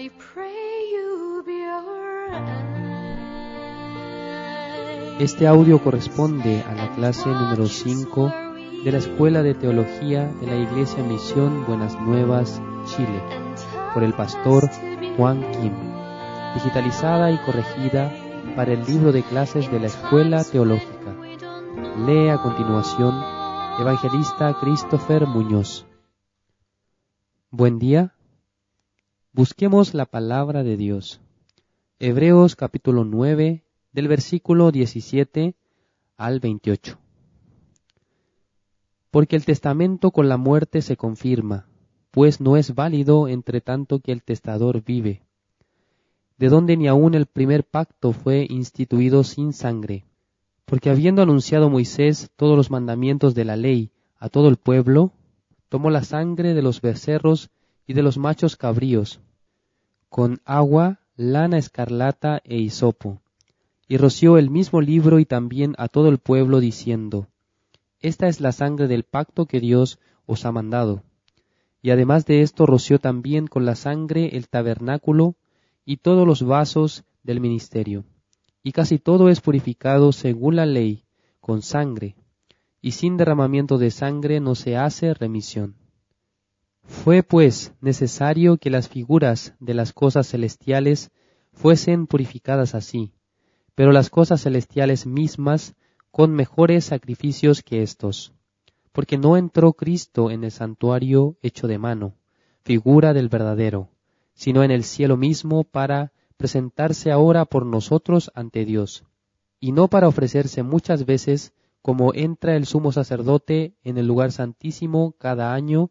I pray you be our eye. Este audio corresponde a la clase número 5 de la Escuela de Teología de la Iglesia Misión Buenas Nuevas, Chile, por el pastor Juan Kim, digitalizada y corregida para el libro de clases de la Escuela Teológica. Lee a continuación Evangelista Christopher Muñoz. Buen día. Busquemos la palabra de Dios. Hebreos capítulo 9 del versículo 17 al 28. Porque el testamento con la muerte se confirma, pues no es válido entre tanto que el testador vive, de donde ni aun el primer pacto fue instituido sin sangre, porque habiendo anunciado Moisés todos los mandamientos de la ley a todo el pueblo, tomó la sangre de los becerros y de los machos cabríos, con agua, lana escarlata e hisopo, y roció el mismo libro y también a todo el pueblo, diciendo, Esta es la sangre del pacto que Dios os ha mandado. Y además de esto roció también con la sangre el tabernáculo y todos los vasos del ministerio. Y casi todo es purificado según la ley, con sangre, y sin derramamiento de sangre no se hace remisión. Fue pues necesario que las figuras de las cosas celestiales fuesen purificadas así, pero las cosas celestiales mismas con mejores sacrificios que éstos, porque no entró Cristo en el santuario hecho de mano, figura del verdadero, sino en el cielo mismo para presentarse ahora por nosotros ante Dios, y no para ofrecerse muchas veces como entra el sumo sacerdote en el lugar santísimo cada año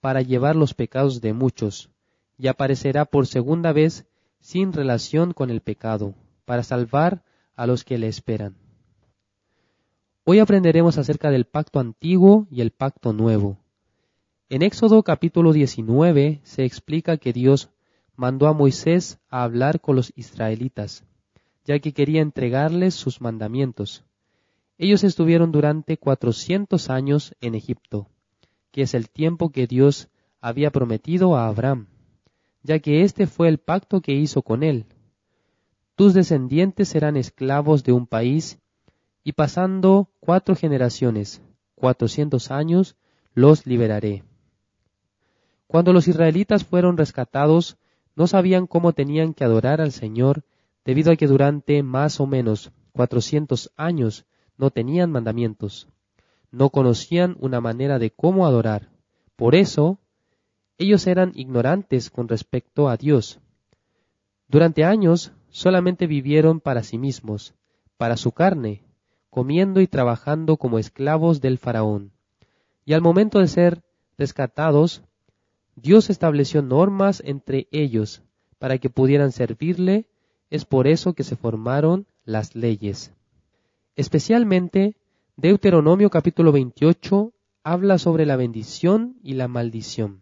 para llevar los pecados de muchos, y aparecerá por segunda vez sin relación con el pecado, para salvar a los que le esperan. Hoy aprenderemos acerca del pacto antiguo y el pacto nuevo. En Éxodo capítulo 19 se explica que Dios mandó a Moisés a hablar con los israelitas, ya que quería entregarles sus mandamientos. Ellos estuvieron durante cuatrocientos años en Egipto, que es el tiempo que Dios había prometido a Abraham, ya que este fue el pacto que hizo con él. Tus descendientes serán esclavos de un país, y pasando cuatro generaciones, cuatrocientos años, los liberaré. Cuando los israelitas fueron rescatados, no sabían cómo tenían que adorar al Señor, debido a que durante más o menos cuatrocientos años no tenían mandamientos, no conocían una manera de cómo adorar. Por eso, ellos eran ignorantes con respecto a Dios. Durante años solamente vivieron para sí mismos, para su carne, comiendo y trabajando como esclavos del faraón. Y al momento de ser rescatados, Dios estableció normas entre ellos para que pudieran servirle, es por eso que se formaron las leyes. Especialmente, Deuteronomio capítulo 28 habla sobre la bendición y la maldición.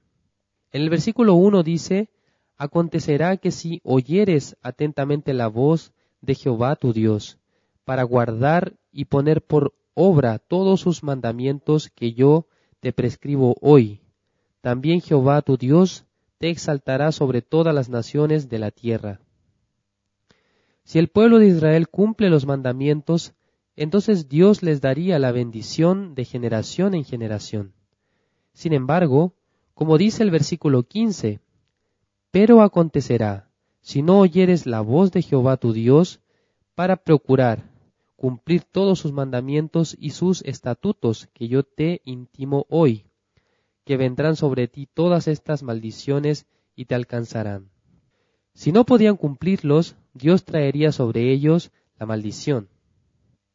En el versículo 1 dice, Acontecerá que si oyeres atentamente la voz de Jehová tu Dios, para guardar y poner por obra todos sus mandamientos que yo te prescribo hoy, también Jehová tu Dios te exaltará sobre todas las naciones de la tierra. Si el pueblo de Israel cumple los mandamientos, entonces Dios les daría la bendición de generación en generación. Sin embargo, como dice el versículo 15, pero acontecerá, si no oyeres la voz de Jehová tu Dios, para procurar cumplir todos sus mandamientos y sus estatutos que yo te intimo hoy, que vendrán sobre ti todas estas maldiciones y te alcanzarán. Si no podían cumplirlos, Dios traería sobre ellos la maldición.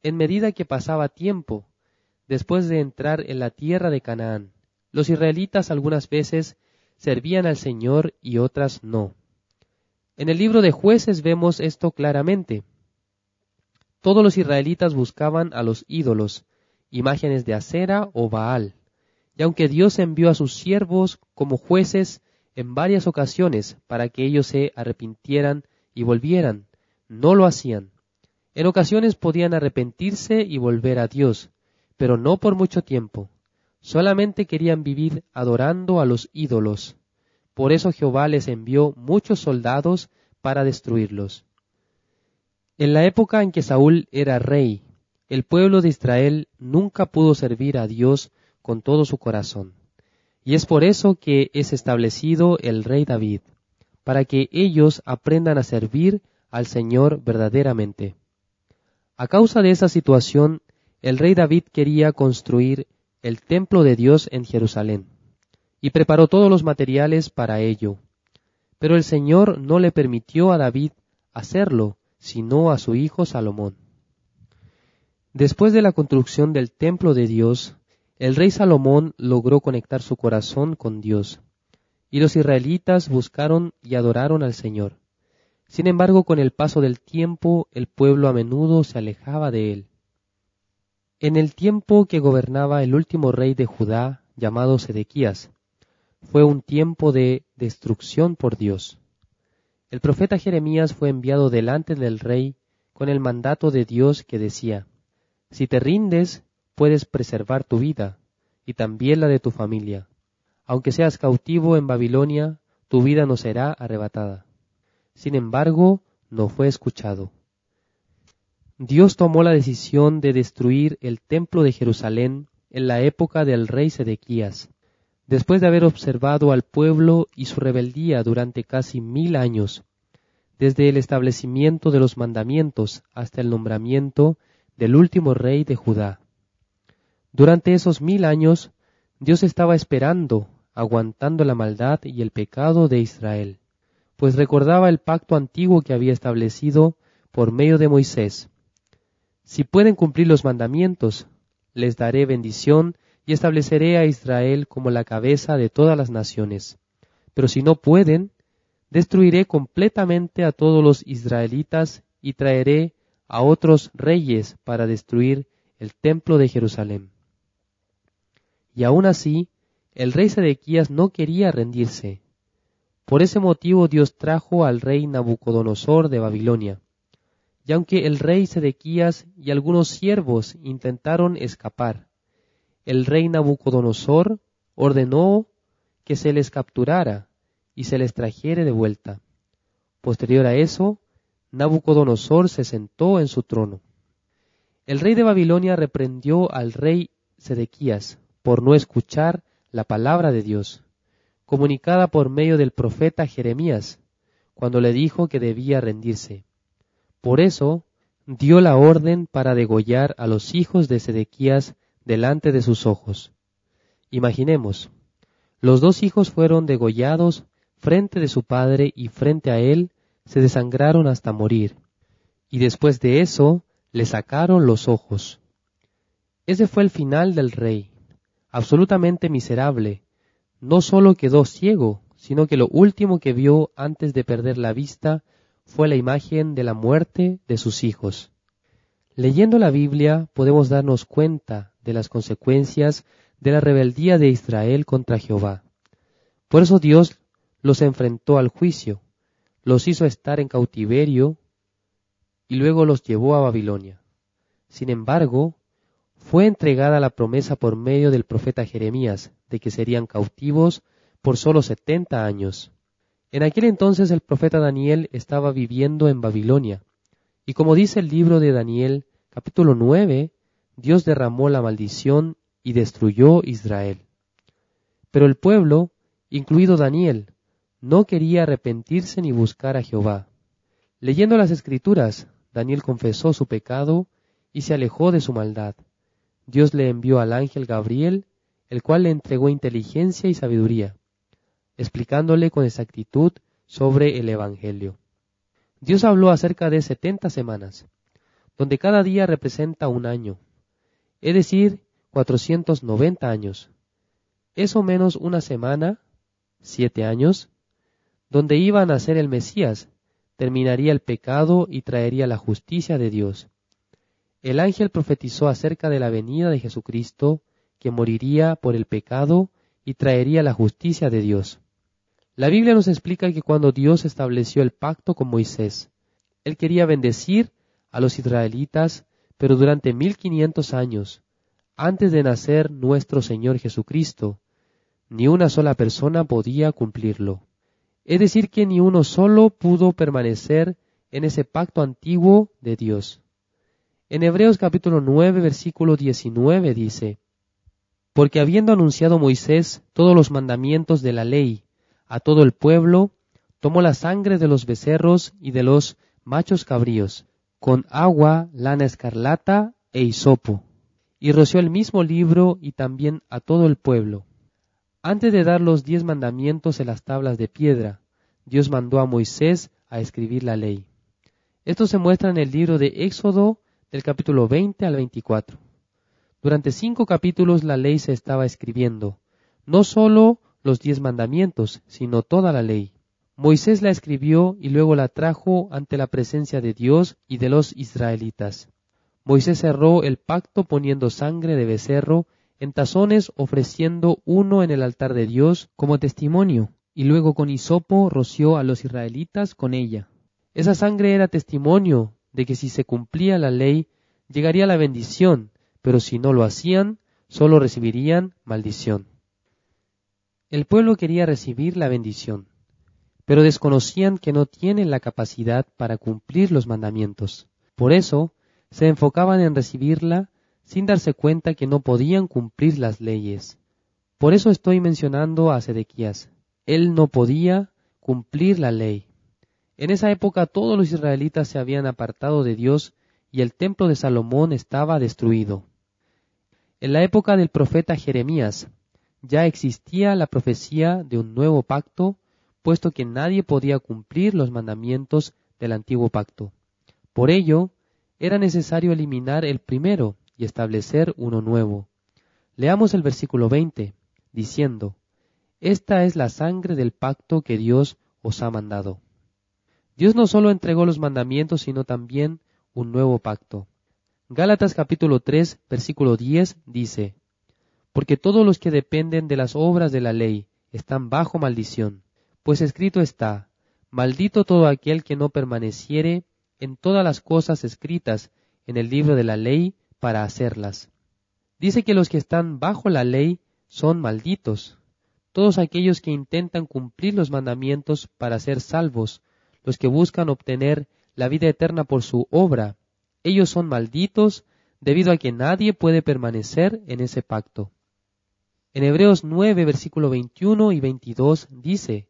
En medida que pasaba tiempo, después de entrar en la tierra de Canaán, los israelitas algunas veces servían al Señor y otras no. En el libro de jueces vemos esto claramente. Todos los israelitas buscaban a los ídolos, imágenes de acera o Baal. Y aunque Dios envió a sus siervos como jueces en varias ocasiones para que ellos se arrepintieran y volvieran, no lo hacían. En ocasiones podían arrepentirse y volver a Dios, pero no por mucho tiempo. Solamente querían vivir adorando a los ídolos. Por eso Jehová les envió muchos soldados para destruirlos. En la época en que Saúl era rey, el pueblo de Israel nunca pudo servir a Dios con todo su corazón. Y es por eso que es establecido el rey David, para que ellos aprendan a servir al Señor verdaderamente. A causa de esa situación, el rey David quería construir el templo de Dios en Jerusalén, y preparó todos los materiales para ello. Pero el Señor no le permitió a David hacerlo, sino a su hijo Salomón. Después de la construcción del templo de Dios, el rey Salomón logró conectar su corazón con Dios, y los israelitas buscaron y adoraron al Señor. Sin embargo, con el paso del tiempo, el pueblo a menudo se alejaba de él. En el tiempo que gobernaba el último rey de Judá, llamado Sedequías, fue un tiempo de destrucción por Dios. El profeta Jeremías fue enviado delante del rey con el mandato de Dios que decía, Si te rindes, puedes preservar tu vida y también la de tu familia. Aunque seas cautivo en Babilonia, tu vida no será arrebatada. Sin embargo, no fue escuchado. Dios tomó la decisión de destruir el templo de Jerusalén en la época del rey Sedequías, después de haber observado al pueblo y su rebeldía durante casi mil años, desde el establecimiento de los mandamientos hasta el nombramiento del último rey de Judá. Durante esos mil años, Dios estaba esperando, aguantando la maldad y el pecado de Israel pues recordaba el pacto antiguo que había establecido por medio de Moisés. Si pueden cumplir los mandamientos, les daré bendición y estableceré a Israel como la cabeza de todas las naciones. Pero si no pueden, destruiré completamente a todos los israelitas y traeré a otros reyes para destruir el templo de Jerusalén. Y aun así, el rey Sedequías no quería rendirse, por ese motivo Dios trajo al rey Nabucodonosor de Babilonia. Y aunque el rey Sedequías y algunos siervos intentaron escapar, el rey Nabucodonosor ordenó que se les capturara y se les trajere de vuelta. Posterior a eso, Nabucodonosor se sentó en su trono. El rey de Babilonia reprendió al rey Sedequías por no escuchar la palabra de Dios comunicada por medio del profeta Jeremías, cuando le dijo que debía rendirse. Por eso dio la orden para degollar a los hijos de Sedequías delante de sus ojos. Imaginemos, los dos hijos fueron degollados frente de su padre y frente a él se desangraron hasta morir, y después de eso le sacaron los ojos. Ese fue el final del rey, absolutamente miserable, no solo quedó ciego, sino que lo último que vio antes de perder la vista fue la imagen de la muerte de sus hijos. Leyendo la Biblia podemos darnos cuenta de las consecuencias de la rebeldía de Israel contra Jehová. Por eso Dios los enfrentó al juicio, los hizo estar en cautiverio y luego los llevó a Babilonia. Sin embargo, fue entregada la promesa por medio del profeta Jeremías de que serían cautivos por sólo setenta años. En aquel entonces el profeta Daniel estaba viviendo en Babilonia, y como dice el libro de Daniel, capítulo nueve, Dios derramó la maldición y destruyó Israel. Pero el pueblo, incluido Daniel, no quería arrepentirse ni buscar a Jehová. Leyendo las escrituras, Daniel confesó su pecado y se alejó de su maldad. Dios le envió al ángel Gabriel, el cual le entregó inteligencia y sabiduría, explicándole con exactitud sobre el Evangelio. Dios habló acerca de setenta semanas, donde cada día representa un año, es decir, cuatrocientos noventa años. Eso menos una semana, siete años, donde iba a nacer el Mesías, terminaría el pecado y traería la justicia de Dios. El ángel profetizó acerca de la venida de Jesucristo, que moriría por el pecado y traería la justicia de Dios. La Biblia nos explica que cuando Dios estableció el pacto con Moisés, Él quería bendecir a los israelitas, pero durante mil quinientos años, antes de nacer nuestro Señor Jesucristo, ni una sola persona podía cumplirlo. Es decir, que ni uno solo pudo permanecer en ese pacto antiguo de Dios. En Hebreos capítulo 9, versículo 19 dice, Porque habiendo anunciado Moisés todos los mandamientos de la ley a todo el pueblo, tomó la sangre de los becerros y de los machos cabríos, con agua, lana escarlata e hisopo, y roció el mismo libro y también a todo el pueblo. Antes de dar los diez mandamientos en las tablas de piedra, Dios mandó a Moisés a escribir la ley. Esto se muestra en el libro de Éxodo del capítulo 20 al 24. Durante cinco capítulos la ley se estaba escribiendo, no sólo los diez mandamientos, sino toda la ley. Moisés la escribió y luego la trajo ante la presencia de Dios y de los israelitas. Moisés cerró el pacto poniendo sangre de becerro en tazones ofreciendo uno en el altar de Dios como testimonio, y luego con hisopo roció a los israelitas con ella. Esa sangre era testimonio de que si se cumplía la ley, llegaría la bendición, pero si no lo hacían, solo recibirían maldición. El pueblo quería recibir la bendición, pero desconocían que no tienen la capacidad para cumplir los mandamientos. Por eso, se enfocaban en recibirla sin darse cuenta que no podían cumplir las leyes. Por eso estoy mencionando a Sedequías. Él no podía cumplir la ley. En esa época todos los israelitas se habían apartado de Dios y el templo de Salomón estaba destruido. En la época del profeta Jeremías ya existía la profecía de un nuevo pacto, puesto que nadie podía cumplir los mandamientos del antiguo pacto. Por ello, era necesario eliminar el primero, y establecer uno nuevo. Leamos el versículo 20, diciendo, Esta es la sangre del pacto que Dios os ha mandado. Dios no solo entregó los mandamientos, sino también un nuevo pacto. Gálatas capítulo 3, versículo 10 dice, Porque todos los que dependen de las obras de la ley están bajo maldición, pues escrito está, Maldito todo aquel que no permaneciere en todas las cosas escritas en el libro de la ley para hacerlas. Dice que los que están bajo la ley son malditos. Todos aquellos que intentan cumplir los mandamientos para ser salvos, los que buscan obtener la vida eterna por su obra, ellos son malditos debido a que nadie puede permanecer en ese pacto. En Hebreos 9, versículo 21 y 22 dice,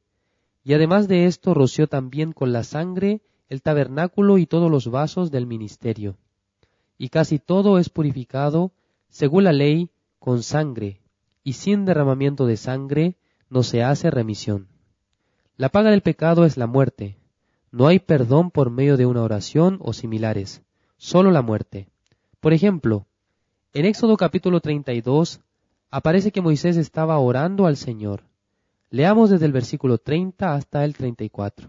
Y además de esto roció también con la sangre el tabernáculo y todos los vasos del ministerio y casi todo es purificado, según la ley, con sangre, y sin derramamiento de sangre no se hace remisión. La paga del pecado es la muerte. No hay perdón por medio de una oración o similares, solo la muerte. Por ejemplo, en Éxodo capítulo 32 aparece que Moisés estaba orando al Señor. Leamos desde el versículo 30 hasta el 34.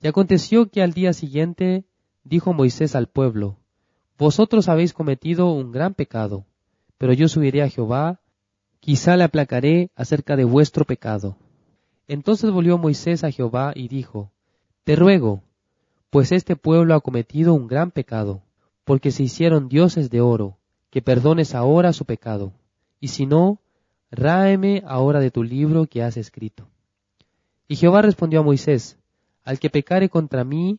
Y aconteció que al día siguiente dijo Moisés al pueblo, vosotros habéis cometido un gran pecado, pero yo subiré a Jehová, quizá le aplacaré acerca de vuestro pecado. Entonces volvió Moisés a Jehová y dijo, Te ruego, pues este pueblo ha cometido un gran pecado, porque se hicieron dioses de oro, que perdones ahora su pecado, y si no, ráeme ahora de tu libro que has escrito. Y Jehová respondió a Moisés, Al que pecare contra mí,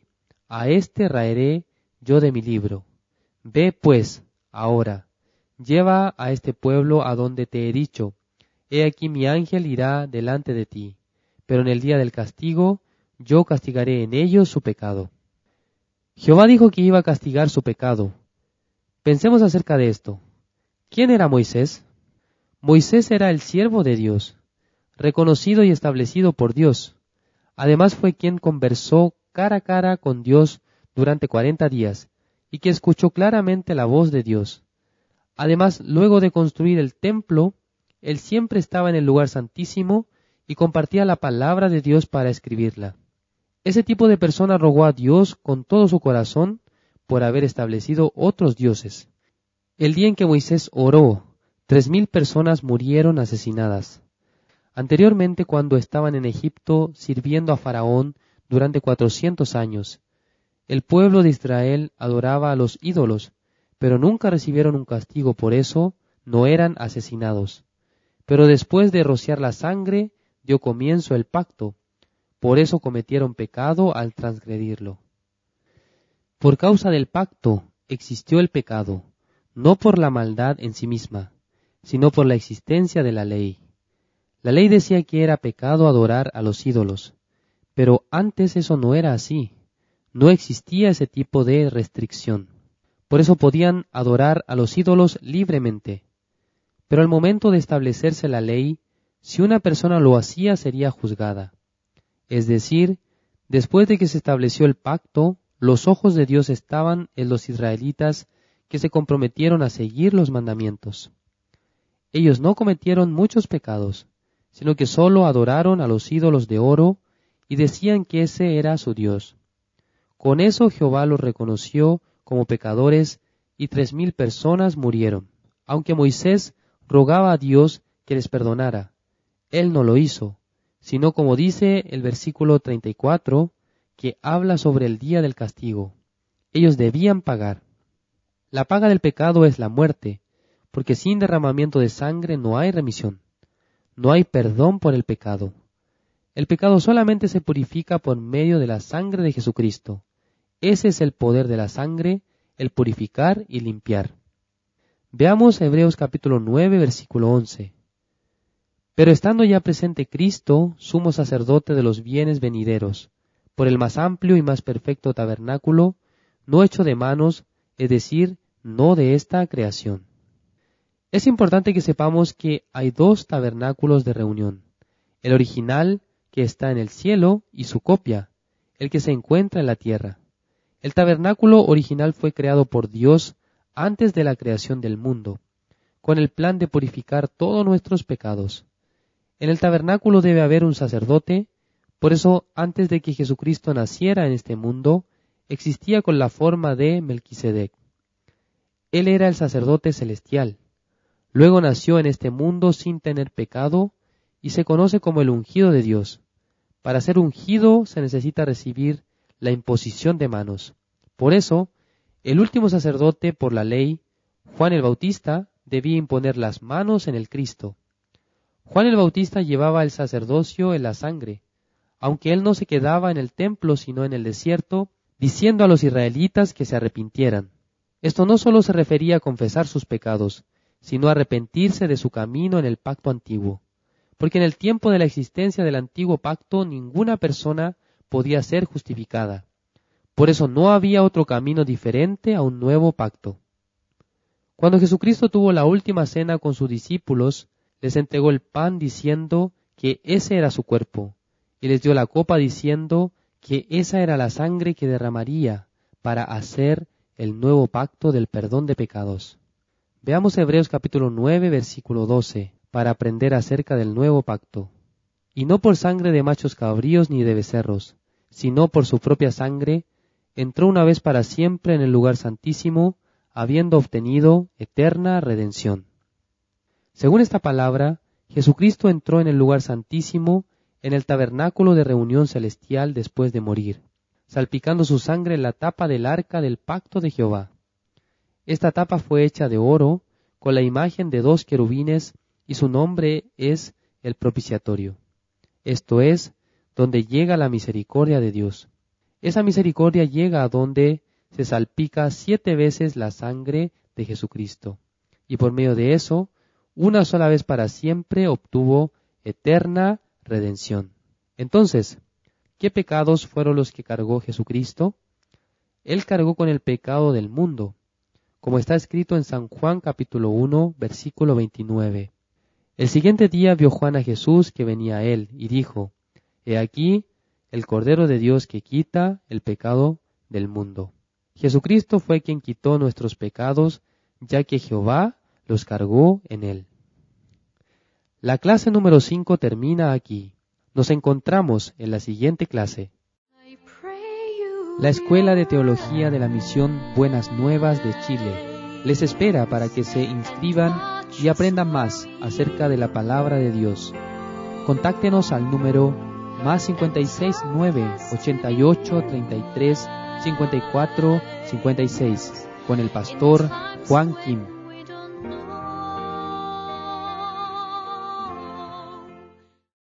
a éste raeré yo de mi libro. Ve pues, ahora, lleva a este pueblo a donde te he dicho, he aquí mi ángel irá delante de ti, pero en el día del castigo yo castigaré en ellos su pecado. Jehová dijo que iba a castigar su pecado. Pensemos acerca de esto. ¿Quién era Moisés? Moisés era el siervo de Dios, reconocido y establecido por Dios. Además fue quien conversó cara a cara con Dios durante cuarenta días y que escuchó claramente la voz de Dios. Además, luego de construir el templo, él siempre estaba en el lugar santísimo y compartía la palabra de Dios para escribirla. Ese tipo de persona rogó a Dios con todo su corazón por haber establecido otros dioses. El día en que Moisés oró, tres mil personas murieron asesinadas. Anteriormente, cuando estaban en Egipto sirviendo a Faraón durante cuatrocientos años, el pueblo de Israel adoraba a los ídolos, pero nunca recibieron un castigo por eso, no eran asesinados. Pero después de rociar la sangre, dio comienzo el pacto, por eso cometieron pecado al transgredirlo. Por causa del pacto existió el pecado, no por la maldad en sí misma, sino por la existencia de la ley. La ley decía que era pecado adorar a los ídolos, pero antes eso no era así. No existía ese tipo de restricción. Por eso podían adorar a los ídolos libremente. Pero al momento de establecerse la ley, si una persona lo hacía sería juzgada. Es decir, después de que se estableció el pacto, los ojos de Dios estaban en los israelitas que se comprometieron a seguir los mandamientos. Ellos no cometieron muchos pecados, sino que sólo adoraron a los ídolos de oro y decían que ese era su Dios. Con eso Jehová los reconoció como pecadores y tres mil personas murieron, aunque Moisés rogaba a Dios que les perdonara. Él no lo hizo, sino como dice el versículo 34, que habla sobre el día del castigo. Ellos debían pagar. La paga del pecado es la muerte, porque sin derramamiento de sangre no hay remisión. No hay perdón por el pecado. El pecado solamente se purifica por medio de la sangre de Jesucristo. Ese es el poder de la sangre, el purificar y limpiar. Veamos Hebreos capítulo 9, versículo 11. Pero estando ya presente Cristo, sumo sacerdote de los bienes venideros, por el más amplio y más perfecto tabernáculo, no hecho de manos, es decir, no de esta creación. Es importante que sepamos que hay dos tabernáculos de reunión, el original que está en el cielo y su copia, el que se encuentra en la tierra. El tabernáculo original fue creado por Dios antes de la creación del mundo, con el plan de purificar todos nuestros pecados. En el tabernáculo debe haber un sacerdote, por eso antes de que Jesucristo naciera en este mundo, existía con la forma de Melquisedec. Él era el sacerdote celestial. Luego nació en este mundo sin tener pecado y se conoce como el ungido de Dios. Para ser ungido se necesita recibir la imposición de manos. Por eso, el último sacerdote por la ley, Juan el Bautista, debía imponer las manos en el Cristo. Juan el Bautista llevaba el sacerdocio en la sangre, aunque él no se quedaba en el templo sino en el desierto, diciendo a los israelitas que se arrepintieran. Esto no solo se refería a confesar sus pecados, sino a arrepentirse de su camino en el pacto antiguo, porque en el tiempo de la existencia del antiguo pacto ninguna persona podía ser justificada. Por eso no había otro camino diferente a un nuevo pacto. Cuando Jesucristo tuvo la última cena con sus discípulos, les entregó el pan diciendo que ese era su cuerpo, y les dio la copa diciendo que esa era la sangre que derramaría para hacer el nuevo pacto del perdón de pecados. Veamos Hebreos capítulo 9 versículo 12 para aprender acerca del nuevo pacto. Y no por sangre de machos cabríos ni de becerros, sino por su propia sangre, entró una vez para siempre en el lugar santísimo, habiendo obtenido eterna redención. Según esta palabra, Jesucristo entró en el lugar santísimo, en el tabernáculo de reunión celestial después de morir, salpicando su sangre en la tapa del arca del pacto de Jehová. Esta tapa fue hecha de oro, con la imagen de dos querubines, y su nombre es el propiciatorio. Esto es, donde llega la misericordia de Dios. Esa misericordia llega a donde se salpica siete veces la sangre de Jesucristo, y por medio de eso una sola vez para siempre obtuvo eterna redención. Entonces, ¿qué pecados fueron los que cargó Jesucristo? Él cargó con el pecado del mundo, como está escrito en San Juan capítulo 1, versículo 29. El siguiente día vio Juan a Jesús que venía a él y dijo, He aquí el Cordero de Dios que quita el pecado del mundo. Jesucristo fue quien quitó nuestros pecados, ya que Jehová los cargó en él. La clase número 5 termina aquí. Nos encontramos en la siguiente clase. La Escuela de Teología de la Misión Buenas Nuevas de Chile les espera para que se inscriban y aprendan más acerca de la palabra de Dios. Contáctenos al número más 56 9 88 33 54 56 con el pastor Juan Kim.